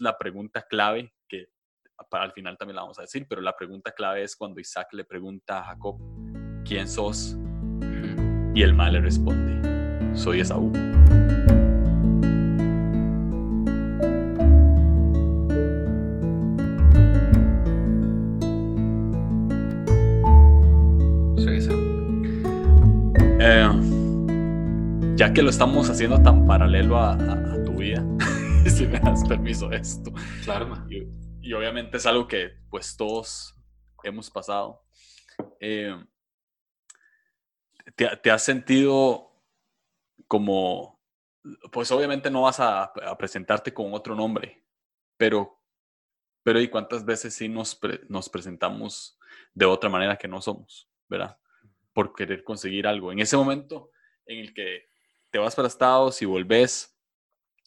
es la pregunta clave que para al final también la vamos a decir, pero la pregunta clave es cuando Isaac le pregunta a Jacob, ¿quién sos? Y el mal le responde, soy Esaú. Soy Esaú. Eh, ya que lo estamos haciendo tan paralelo a, a- a tu vida, si me das permiso de esto, Claro, y, y obviamente es algo que pues todos hemos pasado. Eh, ¿te, te has sentido como, pues obviamente no vas a, a presentarte con otro nombre, pero, pero ¿y cuántas veces sí nos, pre- nos presentamos de otra manera que no somos, verdad? Por querer conseguir algo. En ese momento en el que te vas para Estados y volvés,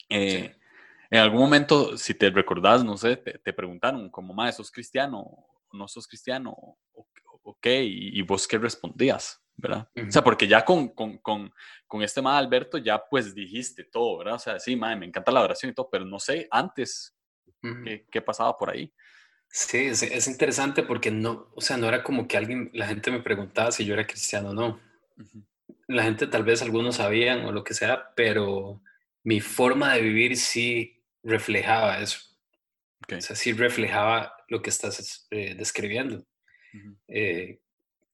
eh, Sí. En algún momento, si te recordás, no sé, te, te preguntaron como, más ¿sos cristiano no sos cristiano? O, qué? Y, y vos qué respondías, ¿verdad? O sea, porque ya con, con, con, con este ma Alberto ya pues dijiste todo, ¿verdad? O sea, sí, ma, me encanta la oración y todo, pero no sé antes Ujú. qué, qué pasaba por ahí. Sí, es, es interesante porque no, o sea, no era como que alguien, la gente me preguntaba si yo era cristiano o no. Ujú, La gente tal vez algunos sabían o lo que sea, pero mi forma de vivir sí reflejaba eso. ok, O sea, sí reflejaba lo que estás eh, describiendo. ujú, Eh,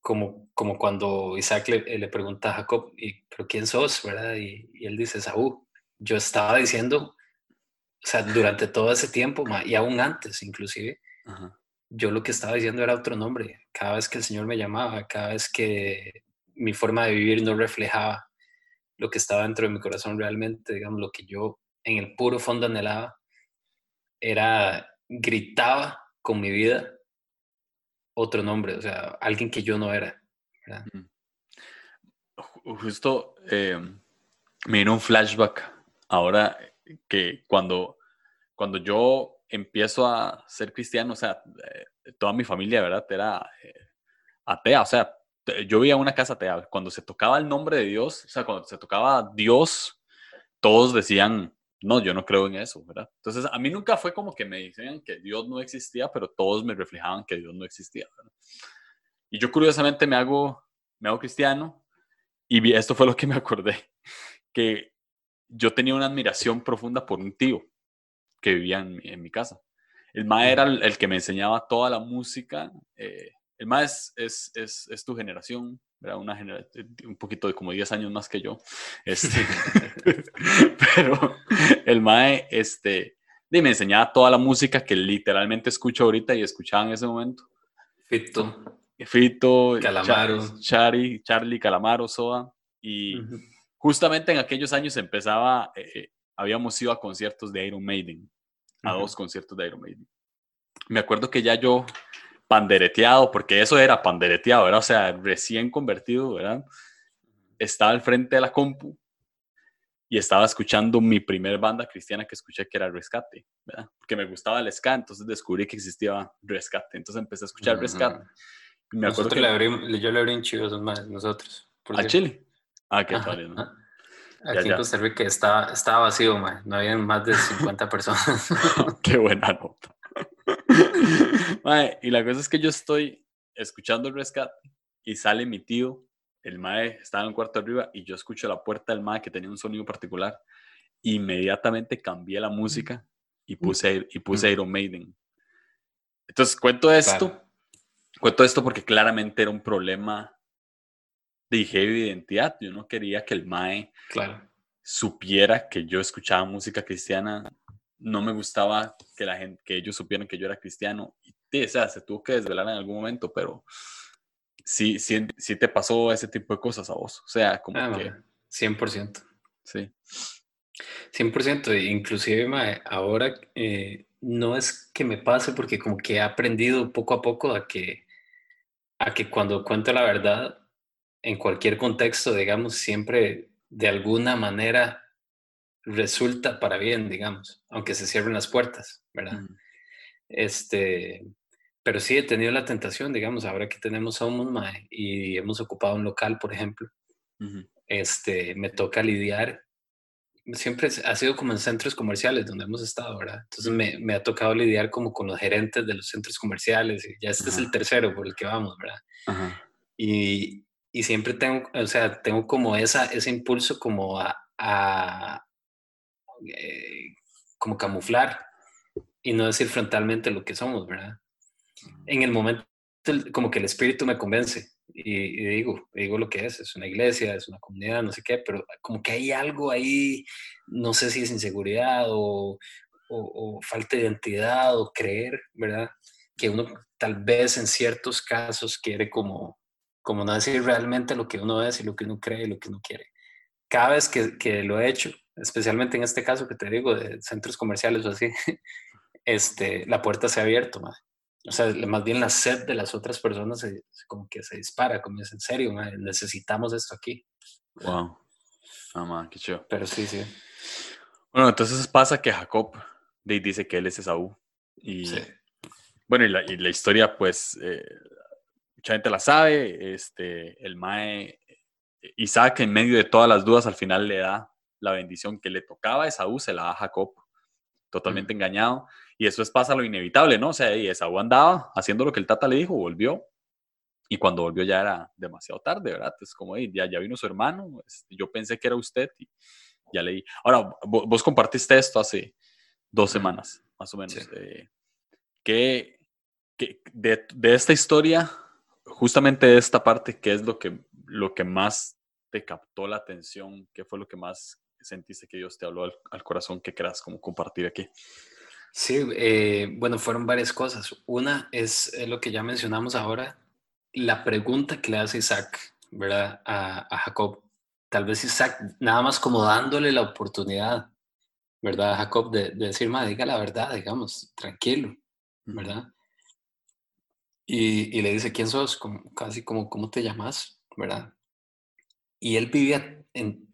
como, como cuando Isaac le, le pregunta a Jacob, ¿y, ¿pero quién sos? ¿verdad? Y, y él dice, Saúl. Yo estaba diciendo, o sea, durante todo ese tiempo, y aún antes inclusive, ajá, yo lo que estaba diciendo era otro nombre. Cada vez que el Señor me llamaba, cada vez que mi forma de vivir no reflejaba lo que estaba dentro de mi corazón realmente, digamos, lo que yo en el puro fondo anhelaba, era, gritaba con mi vida otro nombre, o sea, alguien que yo no era. ¿verdad? Ju- Justo eh, me vino un flashback ahora que cuando, cuando yo empiezo a ser cristiano, o sea, eh, toda mi familia, ¿verdad? Era eh, atea, o sea, yo vivía en una casa atea. Cuando se tocaba el nombre de Dios, o sea, cuando se tocaba Dios, todos decían, no, yo no creo en eso, ¿verdad? Entonces, a mí nunca fue como que me decían que Dios no existía, pero todos me reflejaban que Dios no existía, ¿verdad? Y yo curiosamente me hago, me hago cristiano y esto fue lo que me acordé, que yo tenía una admiración profunda por un tío que vivía en, mi- en mi casa. El ma era el, el que me enseñaba toda la música. eh, el ma es, es, es, tu generación, ¿verdad? Una genera- un poquito de como 10 años más que yo. Este, pero el mae este, y me enseñaba toda la música que literalmente escucho ahorita y escuchaba en ese momento. Fito. Fito, Calamaro. Cha- Chari, Charlie, Calamaro, Soda. Y Ujú. justamente en aquellos años empezaba, eh, eh, habíamos ido a conciertos de Iron Maiden, a Ujú. dos conciertos de Iron Maiden. Me acuerdo que ya yo, pandereteado, porque eso era pandereteado, ¿verdad? O sea, recién convertido, ¿verdad? Estaba al frente de la compu y estaba escuchando mi primer banda cristiana que escuché, que era Rescate, ¿verdad? Porque me gustaba el ska, entonces descubrí que existía Rescate. Entonces empecé a escuchar Ujú. Rescate. Y me acuerdo que... le abrimos, yo le abrí un chivo a esos maes, nosotros. ¿A. Chile? Ah, qué padre, ¿no? Aquí ya. en Costa Rica estaba, estaba vacío, mae. no habían más de 50 personas. Qué buena nota. Mae, y la cosa es que yo estoy escuchando el rescate y sale mi tío, el mae estaba en el cuarto arriba y yo escucho la puerta del mae que tenía un sonido particular. Inmediatamente cambié la música y puse, y puse Iron Maiden. Entonces cuento esto, Claro. cuento esto porque claramente era un problema de identidad. Yo no quería que el mae Claro. supiera que yo escuchaba música cristiana, no me gustaba que la gente, que ellos supieran que yo era cristiano. Y, sí, o sea, se tuvo que desvelar en algún momento, pero sí, sí, sí te pasó ese tipo de cosas a vos. O sea, como Ah, que, mae, 100%. sí. 100%. e Inclusive, mae, ahora eh, no es que me pase porque como que he aprendido poco a poco a que, a que cuando cuento la verdad, en cualquier contexto, digamos, siempre de alguna manera resulta para bien, digamos, aunque se cierren las puertas, ¿verdad? Ujú. Este, pero sí he tenido la tentación, digamos, ahora que tenemos Somos mae, y hemos ocupado un local, por ejemplo, este, me toca lidiar siempre ha sido como en centros comerciales donde hemos estado, ¿verdad? Entonces me, me ha tocado lidiar como con los gerentes de los centros comerciales y ya este es el tercero por el que vamos, ¿verdad? Y, y, siempre tengo, o sea, tengo como esa, ese impulso como a, a eh, como camuflar y no decir frontalmente lo que somos, ¿verdad? En el momento como que el espíritu me convence y, digo, digo lo que es, es una iglesia, es una comunidad, no sé qué, pero como que hay algo ahí, no sé si es inseguridad o, o, falta de identidad o creer, ¿verdad? Que uno tal vez en ciertos casos quiere como, como no decir realmente lo que uno es y lo que uno cree y lo que uno quiere. Cada vez que, que lo he hecho, especialmente en este caso que te digo, de centros comerciales o así, este, la puerta se ha abierto, ¿verdad? o sea, más bien la sed de las otras personas se, como que se dispara, como es en serio, necesitamos esto aquí. Wow. Ah, qué chido. Pero sí, sí. Bueno, entonces pasa que Jacob dice que él es Esaú. Y bueno, y la, historia, pues, eh, mucha gente la sabe. Este, el Mae, Isaac, en medio de todas las dudas, al final le da la bendición que le tocaba a Esaú, se la da Jacob, totalmente engañado. Y eso es pasa lo inevitable, ¿no? O sea, y Esaú andaba haciendo lo que el Tata le dijo, volvió. Y cuando volvió ya era demasiado tarde, ¿verdad? Es como, ya, ya vino su hermano, este, yo pensé que era usted y ya leí. Ahora, vos, compartiste esto hace dos semanas, más o menos. Eh, ¿qué, de, de, esta historia, justamente de esta parte, qué es lo que, lo que más te captó la atención? ¿Qué fue lo que más sentiste que Dios te habló al, al corazón que quieras como compartir aquí? Sí, eh, bueno, fueron varias cosas. Una es, lo que ya mencionamos ahora, la pregunta que le hace Isaac, ¿verdad? A, Jacob. Tal vez Isaac, nada más como dándole la oportunidad, ¿verdad? A Jacob de, decir, ma, diga la verdad, digamos, tranquilo, ¿verdad? Y, le dice, ¿quién sos? Como, casi como, ¿cómo te llamas? ¿Verdad? Y él vivía en,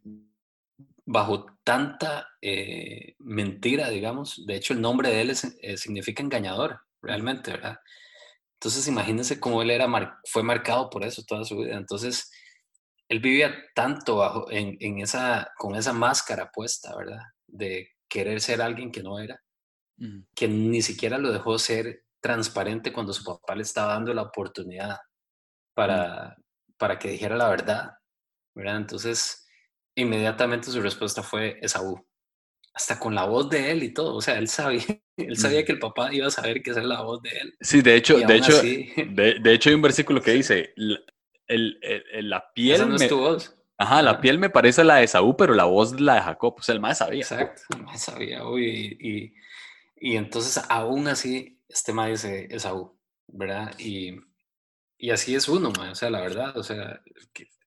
bajo tanta eh, mentira, digamos. De hecho, el nombre de él eh, significa engañador, realmente, ¿verdad? Entonces, imagínense cómo él era fue marcado por eso toda su vida. Entonces, él vivía tanto bajo, en, esa, con esa máscara puesta, ¿verdad? De querer ser alguien que no era, que ni siquiera lo dejó ser transparente cuando su papá le estaba dando la oportunidad para, para que dijera la verdad, ¿verdad? Entonces, inmediatamente su respuesta fue Esaú. Hasta con la voz de él y todo. O sea, él sabía, él sabía que el papá iba a saber que esa es la voz de él. Sí, de hecho, de hecho, de, hecho hay un versículo que dice, el, la piel... Esa no es tu voz. Ajá, la piel me parece la de Esaú, pero la voz la de Jacob. O sea, el más sabía. Exacto, el más sabía. Uy, y, y, entonces, aún así, este más dice Esaú, ¿verdad? Y, y así es uno, o sea, la verdad, o sea,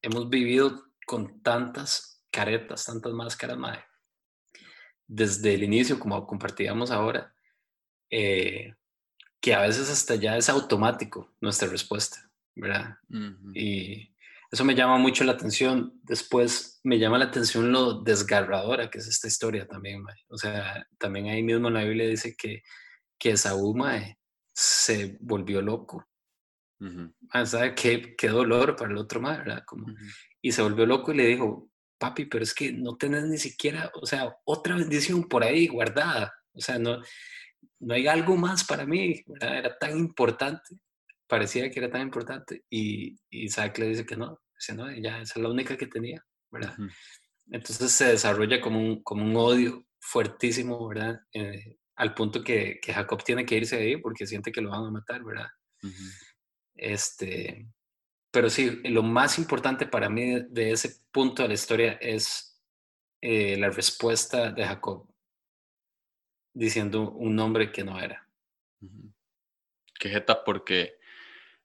hemos vivido con tantas caretas, tantas máscaras, madre. Desde el inicio, como compartíamos ahora, eh, que a veces hasta ya es automático nuestra respuesta, ¿verdad? Y eso me llama mucho la atención. Después me llama la atención lo desgarradora que es esta historia también, madre. O sea, también ahí mismo en la Biblia dice que, que Saúl, madre, se volvió loco. ¿Sabe qué, qué, dolor para el otro, madre, ¿verdad? Como, Y se volvió loco y le dijo, papi, pero es que no tenés ni siquiera, o sea, otra bendición por ahí guardada. O sea, no, no hay algo más para mí, ¿verdad? Era tan importante, parecía que era tan importante. Y, Isaac le dice que no, dice, no, ya esa es la única que tenía, ¿verdad? Entonces se desarrolla como un, como un odio fuertísimo, ¿verdad? Eh, al punto que, que, Jacob tiene que irse de ahí porque siente que lo van a matar, ¿verdad? Este, pero sí, lo más importante para mí de ese punto de la historia es eh, la respuesta de Jacob diciendo un nombre que no era. Qué jeta, porque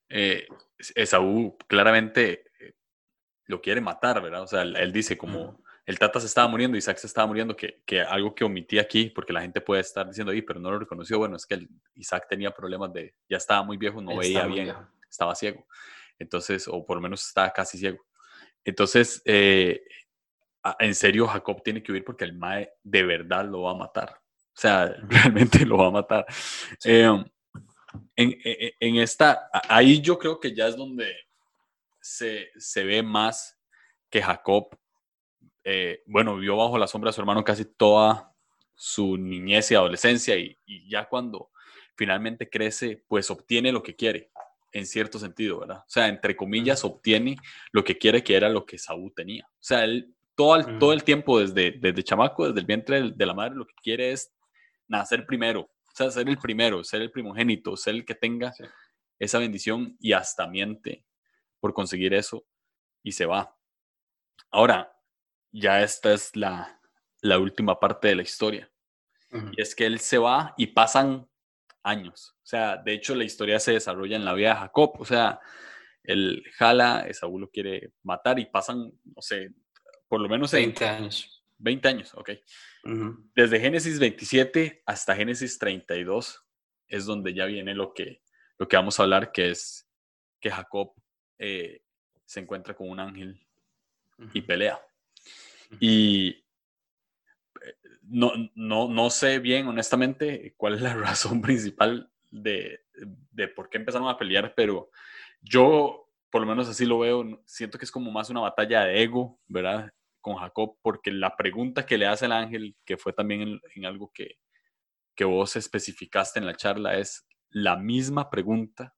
eh, Esaú claramente eh, lo quiere matar, ¿verdad? O sea, él dice como el Tata se estaba muriendo, Isaac se estaba muriendo, que, que, algo que omití aquí, porque la gente puede estar diciendo, ahí, pero no lo reconoció, bueno, es que Isaac tenía problemas de, ya estaba muy viejo, no veía bien, estaba ciego. Entonces, o por lo menos está casi ciego. Entonces, eh, en serio, Jacob tiene que huir porque el Mae de verdad lo va a matar. O sea, realmente lo va a matar. Em, en, e, e, en, esta, ahí yo creo que ya es donde se, se ve más que Jacob eh, bueno, vivió bajo la sombra de su hermano casi toda su niñez y adolescencia y, ya cuando finalmente crece, pues obtiene lo que quiere, en cierto sentido, ¿verdad? O sea, entre comillas, obtiene lo que quiere, que era lo que Saúl tenía. O sea, él todo el, todo el tiempo, desde, desde chamaco, desde el vientre de la madre, lo que quiere es nacer primero, o sea, ser el primero, ser el primogénito, ser el que tenga esa bendición y hasta miente por conseguir eso y se va. Ahora, ya esta es la, la última parte de la historia. Y es que él se va y pasan años. O sea, de hecho la historia se desarrolla en la vida de Jacob. O sea, él jala, Esaú lo quiere matar y pasan, no sé, por lo menos 20 años. 20 años, ok. Desde Génesis 27 hasta Génesis 32 es donde ya viene lo que, lo que vamos a hablar, que es que Jacob eh, se encuentra con un ángel y pelea. Y no, no, no sé bien, honestamente, cuál es la razón principal de, de por qué empezaron a pelear, pero yo, por lo menos así lo veo, siento que es como más una batalla de ego, ¿verdad? Con Jacob, porque la pregunta que le hace el ángel, que fue también en, algo que, que vos especificaste en la charla, es la misma pregunta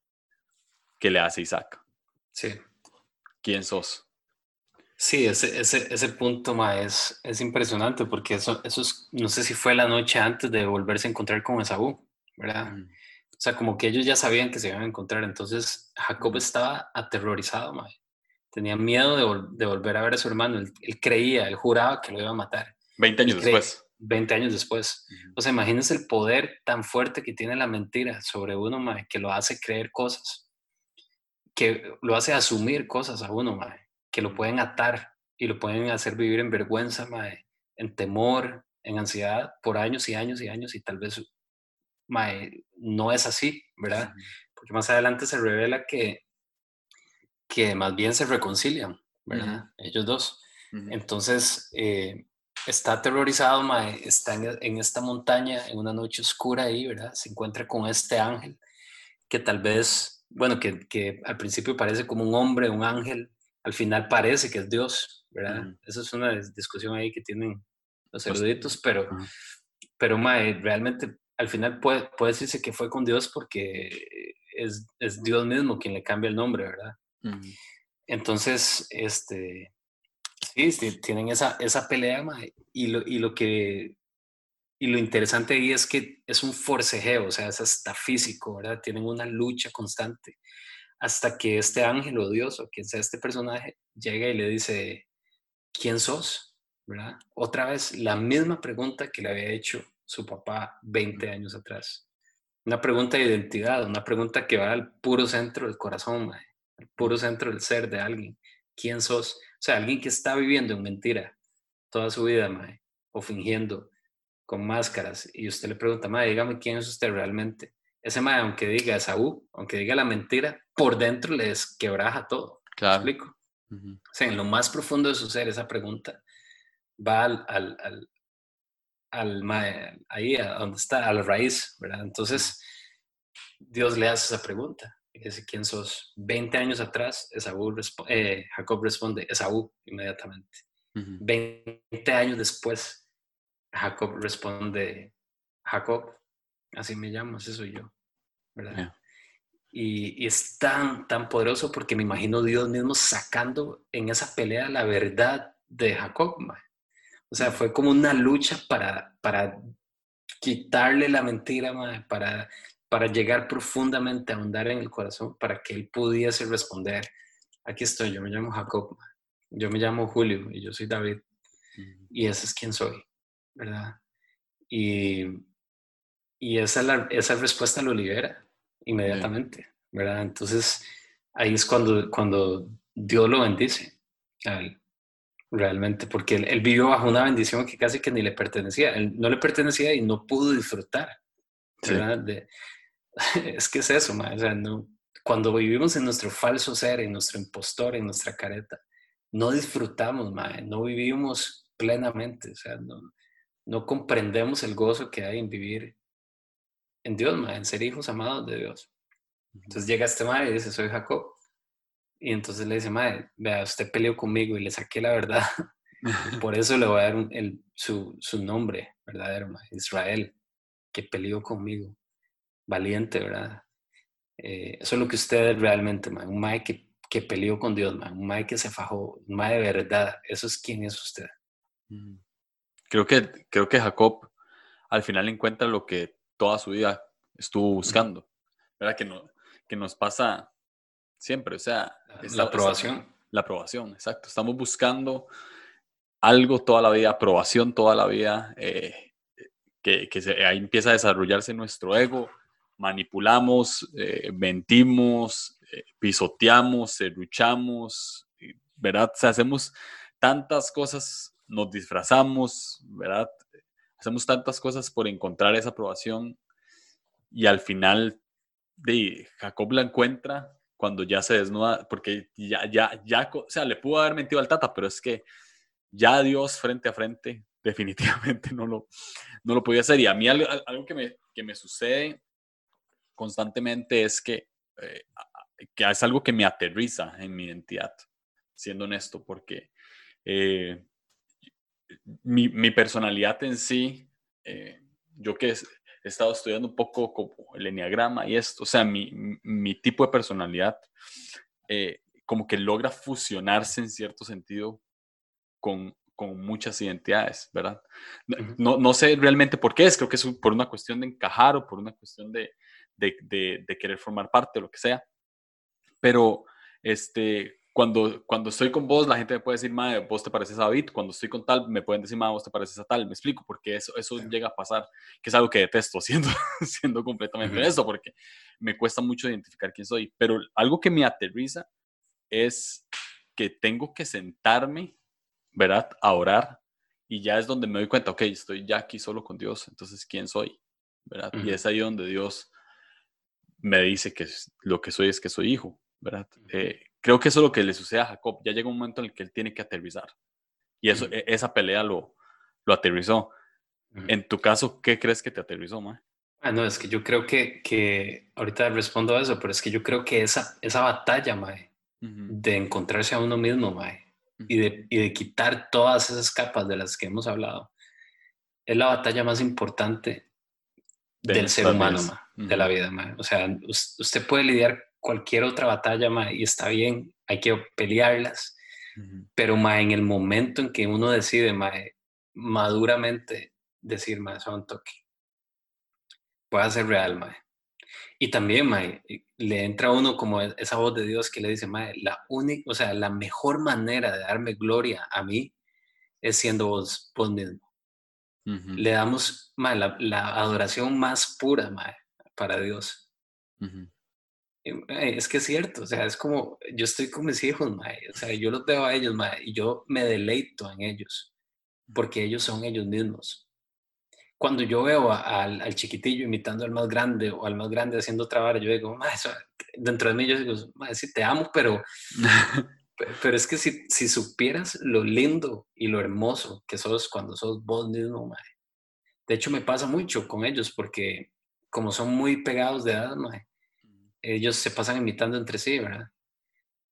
que le hace Isaac. Sí. ¿Quién sos? Sí, ese, ese, ese punto ma, es, es impresionante porque eso, eso es, no sé si fue la noche antes de volverse a encontrar con Esaú, ¿verdad? O sea, como que ellos ya sabían que se iban a encontrar, entonces Jacob estaba aterrorizado, ma. tenía miedo de, de, volver a ver a su hermano, él, creía, él juraba que lo iba a matar. Veinte años después. Veinte años después. O sea, imagínense el poder tan fuerte que tiene la mentira sobre uno, ma, que lo hace creer cosas, que lo hace asumir cosas a uno, ma que lo pueden atar y lo pueden hacer vivir en vergüenza, en temor, en ansiedad por años y años y años y tal vez no es así, ¿verdad? Porque más adelante se revela que, que más bien se reconcilian, ¿verdad? Ellos dos. Entonces, eh, está aterrorizado, está en, esta montaña, en una noche oscura ahí, ¿verdad? Se encuentra con este ángel que tal vez, bueno, que, que al principio parece como un hombre, un ángel, al final parece que es Dios, ¿verdad? Esa es una discusión ahí que tienen los eruditos, pero, pero realmente al final puede, puede decirse que fue con Dios porque es, es Dios mismo quien le cambia el nombre, ¿verdad? Entonces, este, sí, tienen esa, esa pelea, y lo, y lo que y lo interesante ahí es que es un forcejeo, o sea, es hasta físico, ¿verdad? Tienen una lucha constante hasta que este ángel o Dios o quien sea este personaje llega y le dice, ¿quién sos? ¿verdad? Otra vez, la misma pregunta que le había hecho su papá 20 años atrás. Una pregunta de identidad, una pregunta que va al puro centro del corazón, al puro centro del ser de alguien. ¿Quién sos? O sea, alguien que está viviendo en mentira toda su vida, o fingiendo con máscaras, y usted le pregunta, mae, dígame quién es usted realmente ese mae, aunque diga Saúl, aunque diga la mentira, por dentro les quebraja todo. Claro. ¿Me explico? O sea, en lo más profundo de su ser, esa pregunta va al, al, al, al ahí, a donde está, a la raíz, ¿verdad? Entonces, Dios le hace esa pregunta. Y dice, ¿quién sos? 20 años atrás, Esaú eh, Jacob responde, Esaú, inmediatamente. 20 años después, Jacob responde, Jacob, así me llamo, así soy yo. ¿Verdad? Y, es tan, tan poderoso porque me imagino Dios mismo sacando en esa pelea la verdad de Jacob. O sea, fue como una lucha para, para quitarle la mentira, para, para llegar profundamente a ahondar en el corazón, para que él pudiese responder, aquí estoy, yo me llamo Jacob, yo me llamo Julio y yo soy David, y ese es quien soy, ¿verdad? Y, y esa, esa respuesta lo libera inmediatamente, ¿verdad? Entonces, ahí es cuando, cuando Dios lo bendice realmente, porque él, vivió bajo una bendición que casi que ni le pertenecía, él no le pertenecía y no pudo disfrutar, ¿verdad? es que es eso, o sea, no, cuando vivimos en nuestro falso ser, en nuestro impostor, en nuestra careta, no disfrutamos, no vivimos plenamente, o sea, no, no comprendemos el gozo que hay en vivir en Dios, en ser hijos amados de Dios. Entonces llega este madre y dice, soy Jacob. Y entonces le dice, madre, vea, usted peleó conmigo y le saqué la verdad. Por eso le voy a dar el, su, su, nombre verdadero, Israel, que peleó conmigo. Valiente, ¿verdad? Eh, eso es lo que usted es realmente, un mae que, que, peleó con Dios, un mae que se fajó, un mae de verdad. Eso es quién es usted. Creo que, creo que Jacob al final encuentra lo que toda su vida estuvo buscando, ¿verdad? Que, no, que nos pasa siempre, o sea... la aprobación. la aprobación, exacto. Estamos buscando algo toda la vida, aprobación toda la vida, eh, que, que ahí empieza a desarrollarse nuestro ego, manipulamos, eh, mentimos, eh, pisoteamos, serruchamos, ¿verdad? O sea, hacemos tantas cosas, nos disfrazamos, ¿verdad? Hacemos tantas cosas por encontrar esa aprobación y al final de Jacob la encuentra cuando ya se desnuda, porque ya, ya, ya, o sea, le pudo haber mentido al Tata, pero es que ya Dios frente a frente definitivamente no lo, no lo podía hacer. Y a mí algo, algo que, me, que me sucede constantemente es que, eh, que es algo que me aterriza en mi identidad, siendo honesto, porque eh, mi, mi, personalidad en sí, eh, yo que he estado estudiando un poco como el enneagrama y esto, o sea, mi, mi tipo de personalidad como que logra fusionarse en cierto sentido con, con muchas identidades, ¿verdad? No, no, sé realmente por qué es, creo que es por una cuestión de encajar o por una cuestión de, de, de, querer formar parte, lo que sea. Pero este, cuando, cuando estoy con vos, la gente me puede decir, madre, vos te pareces a David. Cuando estoy con tal, me pueden decir, madre, vos te pareces a tal. Me explico, porque eso, eso llega a pasar, que es algo que detesto, siendo, siendo completamente honesto, porque me cuesta mucho identificar quién soy. Pero algo que me aterriza es que tengo que sentarme, ¿verdad? A orar. Y ya es donde me doy cuenta, ok, estoy ya aquí solo con Dios, entonces, ¿quién soy? ¿verdad? Y es ahí donde Dios me dice que lo que soy es que soy hijo, ¿verdad? Eh, creo que eso es lo que le sucede a Jacob. Ya llega un momento en el que él tiene que aterrizar. Y eso, e, esa pelea lo, lo aterrizó. En tu caso, ¿qué crees que te aterrizó, Mae? Ah, no, es que yo creo que, que, ahorita respondo a eso, pero es que yo creo que esa, esa batalla, Mae, de encontrarse a uno mismo, Mae, y, de, y de quitar todas esas capas de las que hemos hablado, es la batalla más importante del ser humano, de la vida. O sea, usted puede lidiar cualquier otra batalla y está bien, hay que pelearlas, pero en el momento en que uno decide maduramente decir, ma, eso un toque, puede ser real. Y también le entra a uno como e, esa voz de Dios que le dice, la única, o sea, la mejor manera de darme gloria a mí es siendo vos, vos mismo. Le damos la, adoración más pura para Dios. Es que es cierto, o sea, es como yo estoy con mis hijos, o sea, yo los veo a ellos y yo me deleito en ellos porque ellos son ellos mismos. Cuando yo veo al, chiquitillo imitando al más grande o al más grande haciendo trabajo, yo digo, dentro de mí yo digo, sí, te amo, pero Pero es que si, si, supieras lo lindo y lo hermoso que sos cuando sos vos mismo, mae. De hecho, me pasa mucho con ellos porque como son muy pegados de edad, mae, ellos se pasan imitando entre sí, ¿verdad?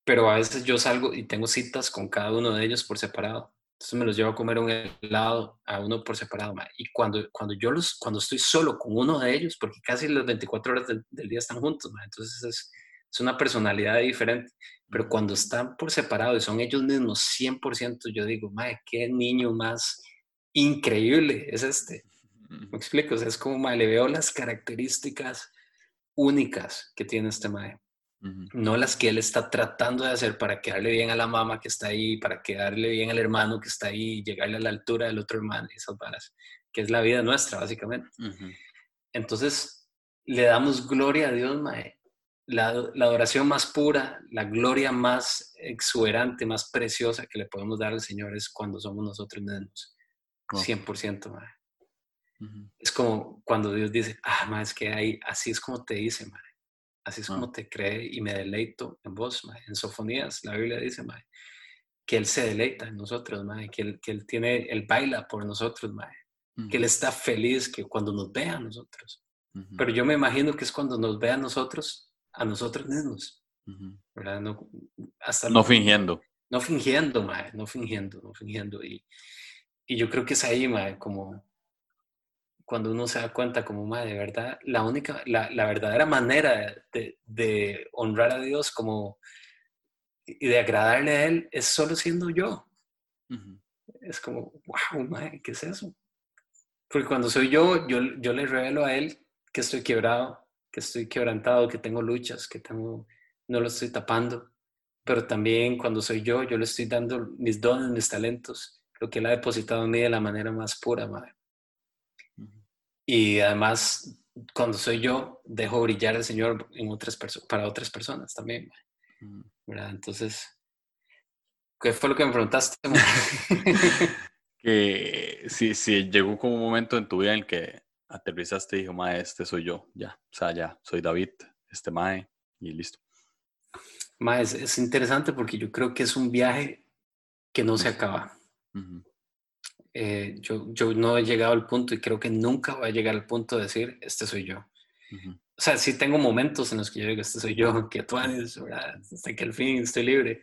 Pero a veces yo salgo y tengo citas con cada uno de ellos por separado. Entonces me los llevo a comer un helado a uno por separado. Y cuando, cuando yo los, cuando estoy solo con uno de ellos, porque casi las 24 horas del, día están juntos, mae, entonces es, es una personalidad diferente. Pero cuando están por separado y son ellos mismos 100%, yo digo, madre, qué niño más increíble es este. ¿Me explico? O sea, es como, madre, le veo las características únicas que tiene este madre. No las que él está tratando de hacer para quedarle bien a la mamá que está ahí, para quedarle bien al hermano que está ahí, llegarle a la altura del otro hermano y esas varas, que es la vida nuestra, básicamente. Entonces, le damos gloria a Dios, madre, la, adoración más pura, la gloria más exuberante, más preciosa que le podemos dar al Señor es cuando somos nosotros mismos. 100%, Es como cuando Dios dice, ah, madre, es que hay, así es como te dice, madre. Así es como ah. te cree y me deleito en vos, madre. En Sofonías, la Biblia dice, madre, que Él se deleita en nosotros, madre, que Él, que él tiene, Él baila por nosotros, madre. Que Él está feliz que cuando nos vea a nosotros. Pero yo me imagino que es cuando nos vea a nosotros a nosotros mismos. No, fingiendo. no fingiendo, mae, no fingiendo, no fingiendo. Y, y yo creo que es ahí, mae, como cuando uno se da cuenta como, mae, de verdad, la única, la, la verdadera manera de, de, honrar a Dios como y de agradarle a Él es solo siendo yo. Es como, wow, mae, ¿qué es eso? Porque cuando soy yo, yo, yo le revelo a Él que estoy quebrado, que estoy quebrantado, que tengo luchas, que tengo, no lo estoy tapando pero también cuando soy yo, yo le estoy dando mis dones, mis talentos, lo que Él ha depositado en mí de la manera más pura, Madre. Y además, cuando soy yo, dejo brillar al Señor en otras para otras personas también, ¿verdad? Entonces, ¿qué fue lo que me preguntaste? que si, si llegó como un momento en tu vida en el que aterrizaste y dijo, Mae, este soy yo, ya, o sea, ya, soy David, este Mae, y listo es, interesante porque yo creo que es un viaje que no se acaba. Eh, yo, yo no he llegado al punto y creo que nunca voy a llegar al punto de decir, este soy yo. O sea, sí tengo momentos en los que yo digo, este soy yo, que tú ¿verdad? hasta que al fin estoy libre.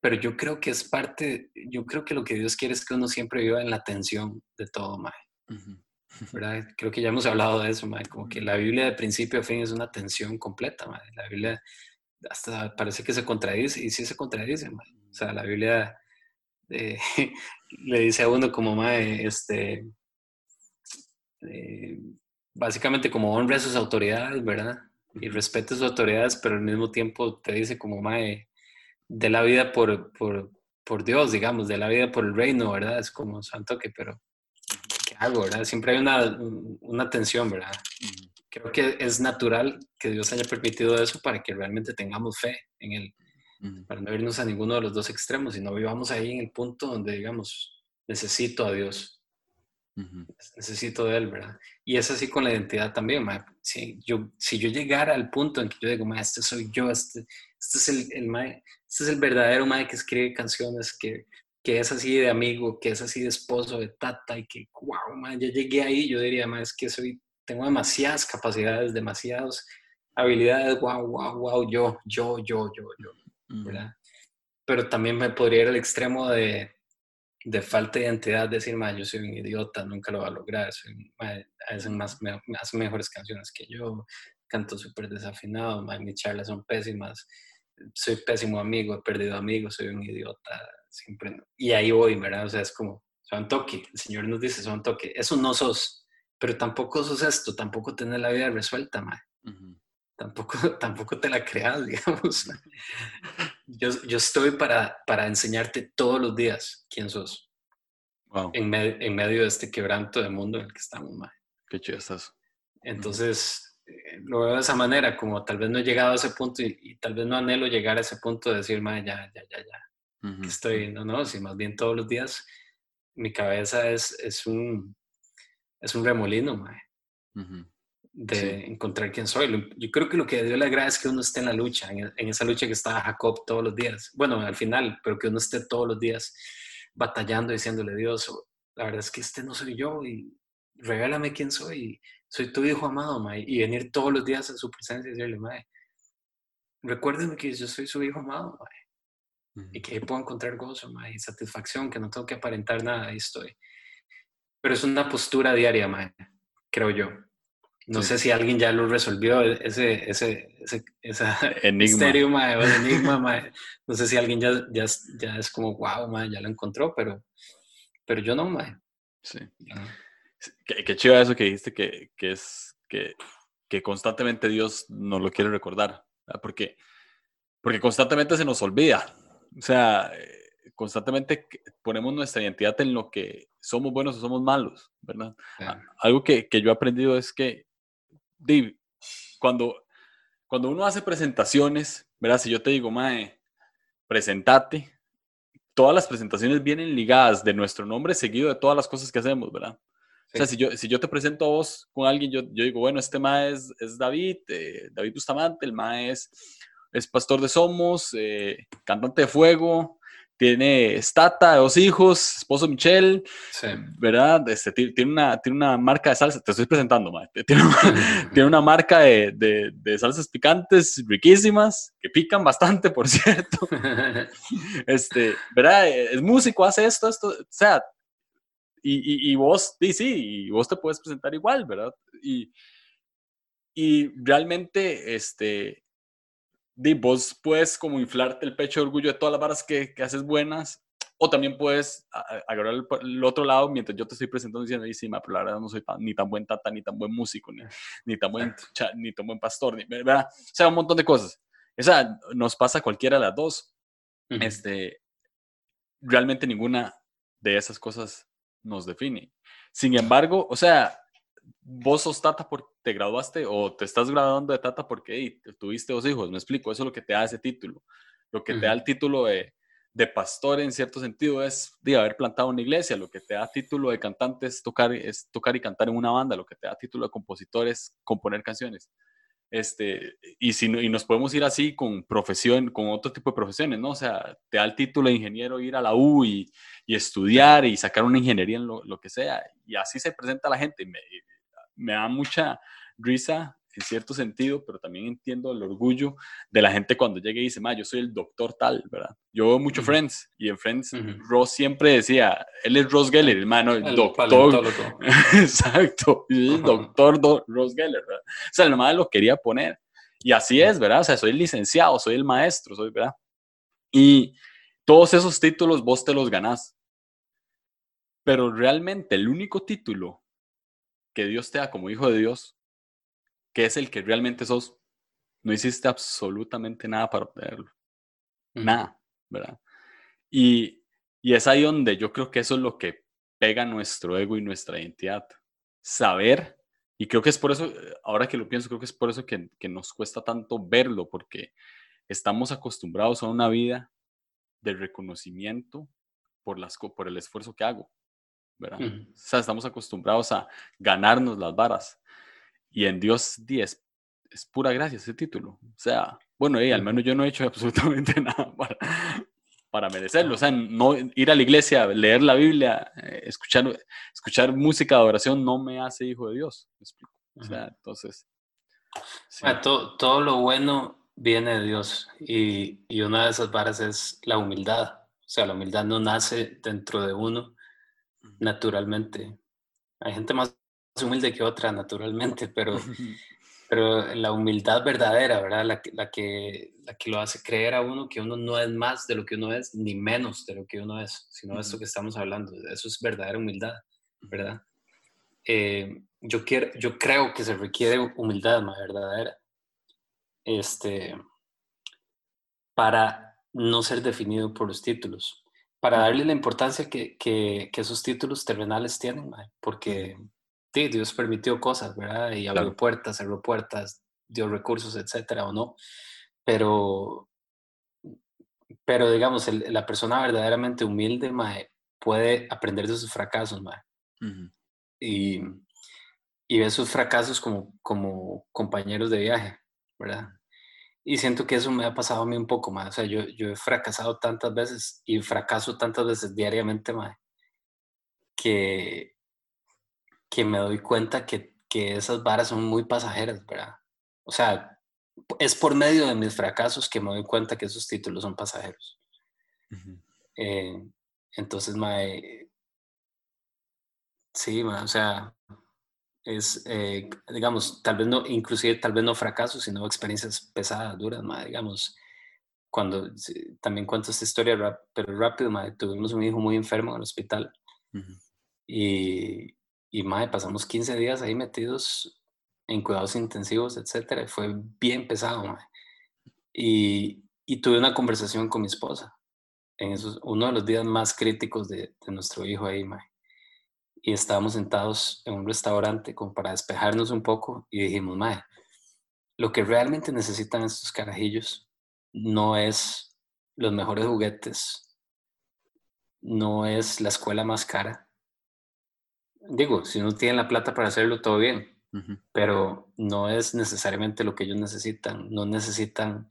Pero yo creo que es parte, yo creo que lo que Dios quiere es que uno siempre viva en la tensión de todo, Mae. ¿verdad? Creo que ya hemos hablado de eso, Mae. Como que la Biblia de principio a fin es una tensión completa, Mae. La Biblia hasta parece que se contradice, y sí se contradice, O sea, la Biblia eh, le dice a uno como, mae, este, eh, básicamente como honra a sus autoridades, ¿verdad? Y respete sus autoridades, pero al mismo tiempo te dice como, mae, de la vida por, por, por Dios, digamos, de la vida por el reino, ¿verdad? Es como santo que, pero, ¿qué hago, verdad? Siempre hay una, una tensión, ¿verdad? creo que es natural que Dios haya permitido eso para que realmente tengamos fe en Él, para no irnos a ninguno de los dos extremos y no vivamos ahí en el punto donde digamos, necesito a Dios, necesito de Él, ¿verdad? Y es así con la identidad también, Si, yo, si yo llegara al punto en que yo digo, este soy yo, este, este es el, el este es el verdadero ma que escribe canciones, que, que es así de amigo, que es así de esposo, de tata, y que, wow, ma, ya llegué ahí, yo diría, ma, es que soy tengo demasiadas capacidades, demasiadas habilidades, wow, wow, wow, yo, yo, yo, yo, yo, ¿verdad? Pero también me podría ir al extremo de, de falta de identidad, decir, yo soy un idiota, nunca lo va a lograr, soy, hacen, más, me, hacen mejores canciones que yo, canto súper desafinado, mis charlas son pésimas, soy pésimo amigo, he perdido amigos, soy un idiota, siempre. Y ahí voy, ¿verdad? O sea, es como, son toque, el Señor nos dice, son toque, eso no sos, pero tampoco sos esto, tampoco tenés la vida resuelta, mae. Tampoco, tampoco te la creas, digamos. Yo, yo estoy para, para enseñarte todos los días quién sos. En, en, medio de este quebranto de mundo en el que estamos, mae. Qué chido estás. Entonces, eh, lo veo de esa manera, como tal vez no he llegado a ese punto y, tal vez no anhelo llegar a ese punto de decir, mae, ya, ya, ya, ya. Estoy, no, no, si más bien todos los días mi cabeza es, es un es un remolino, mae, de encontrar quién soy. Yo creo que lo que Dios le agrada es que uno esté en la lucha, en, esa lucha que está Jacob todos los días. Bueno, al final, pero que uno esté todos los días batallando, diciéndole, Dios, la verdad es que este no soy yo y regálame quién soy. Soy tu hijo amado, mae. Y venir todos los días a su presencia y decirle, mae, recuérdeme que yo soy su hijo amado, mae. Y que puedo encontrar gozo, mae, y satisfacción, que no tengo que aparentar nada, ahí estoy. Pero es una postura diaria, mae, creo yo. No sé si alguien ya lo resolvió, e-, ese, ese, ese enigma. enigma, No sé si alguien ya, ya, ya es como, wow, mae, ya lo encontró, pero, pero yo no, mae. Sí. Qué, qué, chido eso que dijiste, que, que es que, que, constantemente Dios nos lo quiere recordar, porque, porque constantemente se nos olvida. O sea, constantemente ponemos nuestra identidad en lo que somos buenos o somos malos, ¿verdad? Algo que, que, yo he aprendido es que cuando, cuando uno hace presentaciones, ¿verdad? Si yo te digo, Mae, presentate, todas las presentaciones vienen ligadas de nuestro nombre seguido de todas las cosas que hacemos, ¿verdad? O sea, si yo, si yo te presento a vos con alguien, yo, yo digo, bueno, este Mae es, es David, eh, David Bustamante, el Mae es, es pastor de Somos, eh, cantante de fuego, tiene Stata, dos hijos, esposo Michelle, ¿verdad? Este, tiene, una, tiene una marca de salsa, te estoy presentando, Tiene, una, tiene una marca de, de, de, salsas picantes riquísimas, que pican bastante, por cierto. este, ¿verdad? Es músico, hace esto, esto, o sea, y, y, vos, sí, sí, y vos te puedes presentar igual, ¿verdad? Y, y realmente, este, vos puedes como inflarte el pecho de orgullo de todas las varas que, que haces buenas, o también puedes agarrar el, otro lado mientras yo te estoy presentando diciendo, sí, pero la verdad no soy ni tan buen tata, ni tan buen músico, ni, ni tan, buen, ni tan buen pastor, ni, ¿verdad? O sea, un montón de cosas. O sea, nos pasa cualquiera de las dos. este, realmente ninguna de esas cosas nos define. Sin embargo, o sea, vos sos tata porque te graduaste o te estás graduando de tata porque tuviste dos hijos, me explico, eso es lo que te da ese título. Lo que te da el título de, de, pastor en cierto sentido es de haber plantado una iglesia, lo que te da título de cantante es tocar, es tocar y cantar en una banda, lo que te da título de compositor es componer canciones. Este, y, si y nos podemos ir así con profesión, con otro tipo de profesiones, ¿no? O sea, te da el título de ingeniero ir a la U y, y estudiar y sacar una ingeniería en lo, lo, que sea. Y así se presenta la gente. Me, me da mucha risa en cierto sentido, pero también entiendo el orgullo de la gente cuando llega y dice, ma, yo soy el doctor tal, ¿verdad? Yo veo mucho Friends y en Friends Ross siempre decía, él es Ross Geller, hermano, el, el doctor. Exacto, el doctor Ross Geller, ¿verdad? O sea, madre lo quería poner. Y así es, ¿verdad? O sea, soy el licenciado, soy el maestro, soy, ¿verdad? Y todos esos títulos vos te los ganás. Pero realmente el único título que Dios te da como hijo de Dios, que es el que realmente sos, no hiciste absolutamente nada para obtenerlo. Nada, ¿verdad? Y, y es ahí donde yo creo que eso es lo que pega nuestro ego y nuestra identidad. Saber, y creo que es por eso, ahora que lo pienso, creo que es por eso que, que nos cuesta tanto verlo, porque estamos acostumbrados a una vida de reconocimiento por, las, por el esfuerzo que hago. ¿Verdad? O sea, estamos acostumbrados a ganarnos las varas. Y en Dios 10 es pura gracia ese título. O sea, bueno, al menos yo no he hecho absolutamente nada para, para merecerlo. O sea, no ir a la iglesia, leer la Biblia, eh, escuchar, escuchar música de adoración no me hace hijo de Dios. ¿Me explico? O sea, entonces... todo, todo, lo bueno viene de Dios y, y una de esas varas es la humildad. O sea, la humildad no nace dentro de uno, naturalmente. Hay gente más humilde que otra, naturalmente, pero, pero la humildad verdadera, ¿verdad? La, la, que, la que lo hace creer a uno que uno no es más de lo que uno es, ni menos de lo que uno es, sino esto que estamos hablando. Eso es verdadera humildad, ¿verdad? Eh, yo, quiero, yo creo que se requiere humildad más verdadera este, para no ser definido por los títulos para darle la importancia que, que, esos títulos terrenales tienen, porque sí, Dios permitió cosas, ¿verdad? Y abrió puertas, cerró puertas, dio recursos, etcétera, o no. Pero, pero digamos, la persona verdaderamente humilde, mae, puede aprender de sus fracasos, mae. y, y ve sus fracasos como, como compañeros de viaje, ¿verdad? Y siento que eso me ha pasado a mí un poco más. O sea, yo, yo he fracasado tantas veces y fracaso tantas veces diariamente, más que, que me doy cuenta que, que esas varas son muy pasajeras, ¿verdad? O sea, es por medio de mis fracasos que me doy cuenta que esos títulos son pasajeros. Eh, entonces, mae, sí, mae, o sea, es, eh, digamos, tal vez no, inclusive tal vez no fracasos, sino experiencias pesadas, duras, digamos, cuando también cuento esta historia, pero rápido, tuvimos un hijo muy enfermo en el hospital y, y pasamos 15 días ahí metidos en cuidados intensivos, etcétera, fue bien pesado, Y, y, tuve una conversación con mi esposa en esos, uno de los días más críticos de, de nuestro hijo ahí, mae y estábamos sentados en un restaurante como para despejarnos un poco y dijimos, mae, lo que realmente necesitan estos carajillos no es los mejores juguetes, no es la escuela más cara. Digo, si uno tiene la plata para hacerlo, todo bien, pero no es necesariamente lo que ellos necesitan. No necesitan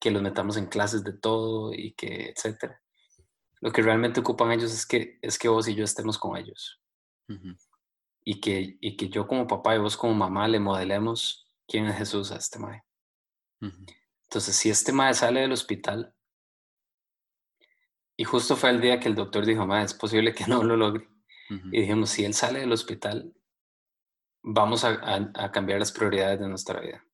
que los metamos en clases de todo y que, etcétera. Lo que realmente ocupan ellos es que, es que vos y yo estemos con ellos. Y, que, y que yo como papá y vos como mamá le modelemos quién es Jesús a este mae. Entonces, si este mae sale del hospital, y justo fue el día que el doctor dijo, mae, es posible que no lo logre. Y dijimos, si él sale del hospital, vamos a, cambiar las prioridades de nuestra vida.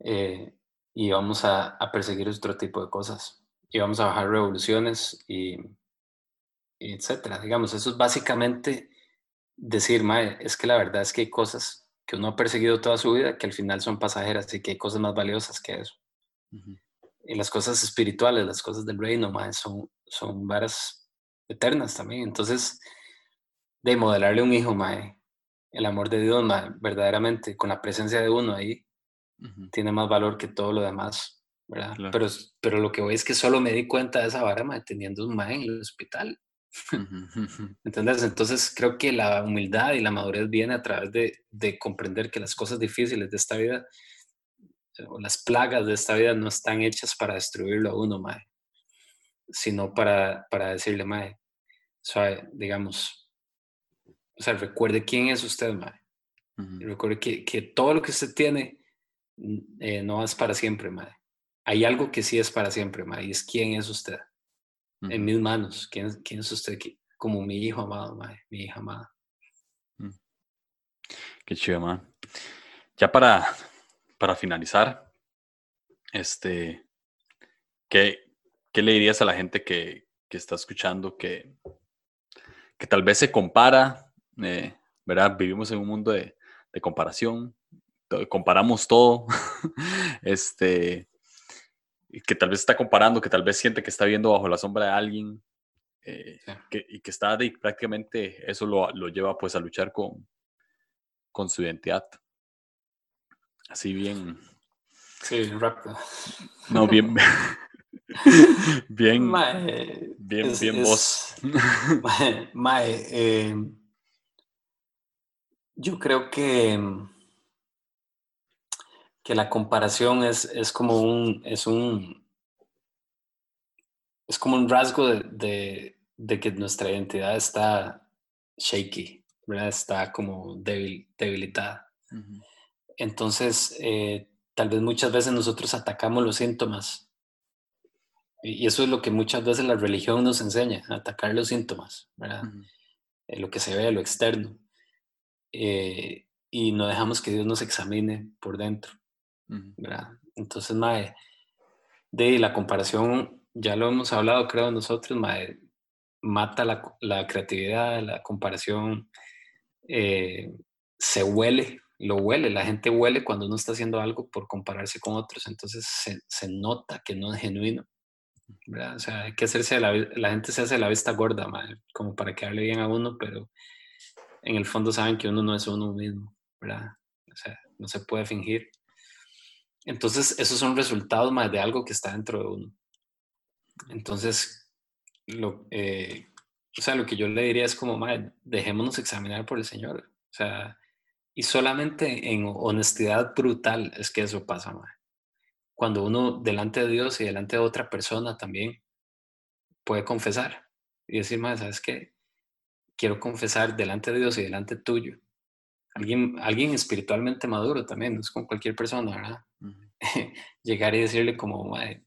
Eh, y vamos a, perseguir otro tipo de cosas. Y vamos a bajar revoluciones y, etcétera. Digamos, eso es básicamente decir, mae, es que la verdad es que hay cosas que uno ha perseguido toda su vida que al final son pasajeras y que hay cosas más valiosas que eso. Y las cosas espirituales, las cosas del reino, mae, son, son varas eternas también. Entonces, de modelarle un hijo, mae, el amor de Dios, verdaderamente, con la presencia de uno ahí, tiene más valor que todo lo demás, ¿verdad? Pero, pero lo que voy es que solo me di cuenta de esa vara, teniendo un mae en el hospital. ¿Entendés? Entonces creo que la humildad y la madurez viene a través de, de comprender que las cosas difíciles de esta vida o las plagas de esta vida no están hechas para destruirlo a uno, mae, sino para, para decirle, mae, digamos, o sea, recuerde quién es usted, mae. Recuerde que, que, todo lo que usted tiene mm, eh, no es para siempre, mae. Hay algo que sí es para siempre, mae, y es quién es usted. En mis manos, quién, quién es usted como mi hijo amado, mae, mi hija amada. Mm. Qué chido, mae. Ya para, para finalizar, este, ¿qué, ¿qué le dirías a la gente que, que está escuchando que, que tal vez se compara eh, ¿verdad? Vivimos en un mundo de, comparación, comparamos todo, este, que tal vez está comparando, que tal vez siente que está viendo bajo la sombra de alguien, eh, y que está de, prácticamente eso lo, lleva pues a luchar con, con su identidad. Así bien. Sí, rápido. No, bien. bien. bien, bien vos. Mae, eh, yo creo que, que la comparación es, es como un, es un, es como un rasgo de, que nuestra identidad está shaky, ¿verdad? Está como débil, debilitada. Entonces, eh, tal vez muchas veces nosotros atacamos los síntomas. Y eso es lo que muchas veces la religión nos enseña, atacar los síntomas, ¿verdad? Eh, lo que se ve, lo externo. Eh, y no dejamos que Dios nos examine por dentro. Entonces, mae, de la comparación, ya lo hemos hablado, creo, nosotros, mae, mata la, la creatividad, la comparación eh, se huele, lo huele, la gente huele cuando uno está haciendo algo por compararse con otros, entonces se, se nota que no es genuino. O sea, hay que hacerse la, la gente se hace la vista gorda, mae, como para que hable bien a uno, pero en el fondo saben que uno no es uno mismo, ¿verdad? O sea, no se puede fingir. Entonces, esos son resultados más de algo que está dentro de uno. Entonces, lo, eh, o sea, lo que yo le diría es como, madre, dejémonos examinar por el Señor. O sea, y solamente en honestidad brutal es que eso pasa, madre. Cuando uno delante de Dios y delante de otra persona también puede confesar y decir, madre, ¿sabes qué? quiero confesar delante de Dios y delante tuyo. Alguien, alguien espiritualmente maduro también, no es con cualquier persona, ¿verdad? Llegar y decirle como, eh,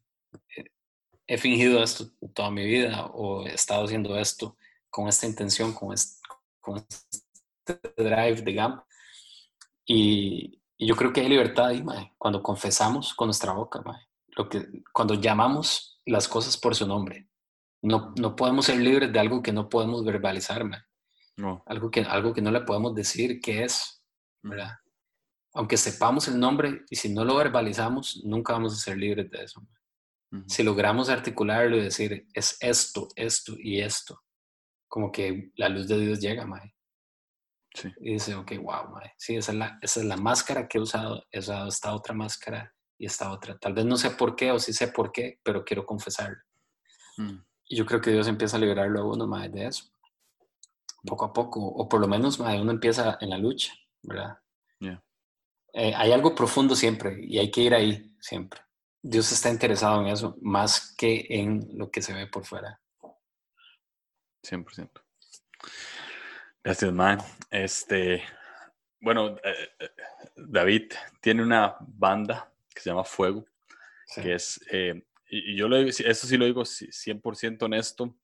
he fingido esto toda mi vida o he estado haciendo esto con esta intención, con este, con este drive, digamos. Y, y, yo creo que hay libertad ahí, cuando confesamos con nuestra boca, Lo que, cuando llamamos las cosas por su nombre. No, no podemos ser libres de algo que no podemos verbalizar, No. Algo, que, algo que no le podemos decir qué es, ¿verdad? Aunque sepamos el nombre y si no lo verbalizamos, nunca vamos a ser libres de eso. Si logramos articularlo y decir, es esto, esto y esto, como que la luz de Dios llega, mae. Sí. Y dice, ok, wow, mae. Sí, esa es, la, esa es la máscara que he usado. He usado esta otra máscara y esta otra. Tal vez no sé por qué o sí sé por qué, pero quiero confesarlo. Mm. Y yo creo que Dios empieza a liberarlo a uno más de eso. Poco a poco, o por lo menos más uno empieza en la lucha, ¿verdad? Eh, hay algo profundo siempre y hay que ir ahí siempre. Dios está interesado en eso más que en lo que se ve por fuera. 100%. Gracias, man. Este, bueno, eh, eh, David tiene una banda que se llama Fuego, que es, eh, y yo lo, eso sí lo digo 100% honesto.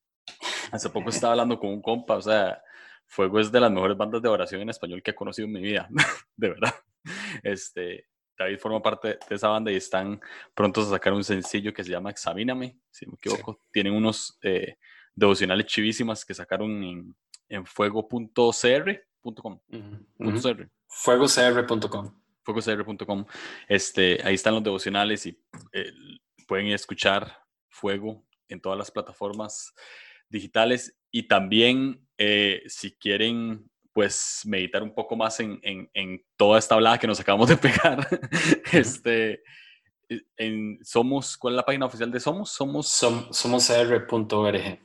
Hace poco estaba hablando con un compa, o sea, Fuego es de las mejores bandas de oración en español que he conocido en mi vida, de verdad. Este, David forma parte de esa banda y están prontos a sacar un sencillo que se llama Examíname, si no me equivoco. Tienen unos devocionales chivísimas que sacaron en, en fuego.cr.com. Fuegocr.com. Fuegocr.com. Este, ahí están los devocionales y eh, pueden escuchar Fuego en todas las plataformas digitales y también eh, si quieren pues meditar un poco más en, en, toda esta hablada que nos acabamos de pegar. este, en Somos, ¿cuál es la página oficial de Somos? Somos somosr.org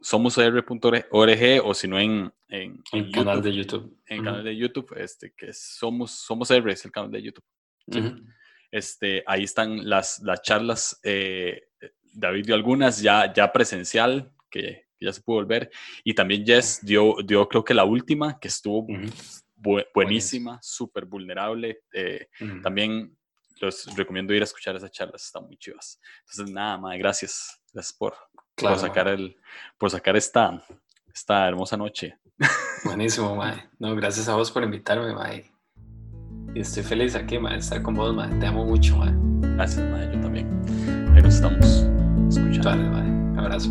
somosr.org o si no en, en, el canal de YouTube. En el canal de YouTube, este, que es Somos, Somos R, es el canal de YouTube. este, ahí están las, las charlas. Eh, David dio algunas ya, ya presencial, que, ya se pudo volver. Y también Jess dio, dio creo que la última, que estuvo buenísima, súper vulnerable. Eh, también los recomiendo ir a escuchar esas charlas, están muy chivas. Entonces, nada más, gracias. Gracias por, por sacar, el, por sacar esta, esta hermosa noche. Buenísimo, Mae. No, gracias a vos por invitarme, Mae. Y estoy feliz aquí, Mae, estar con vos, Mae. Te amo mucho, Mae. Gracias, Mae. Yo también. Ahí nos estamos escuchando. Vale, Mae. Abrazo.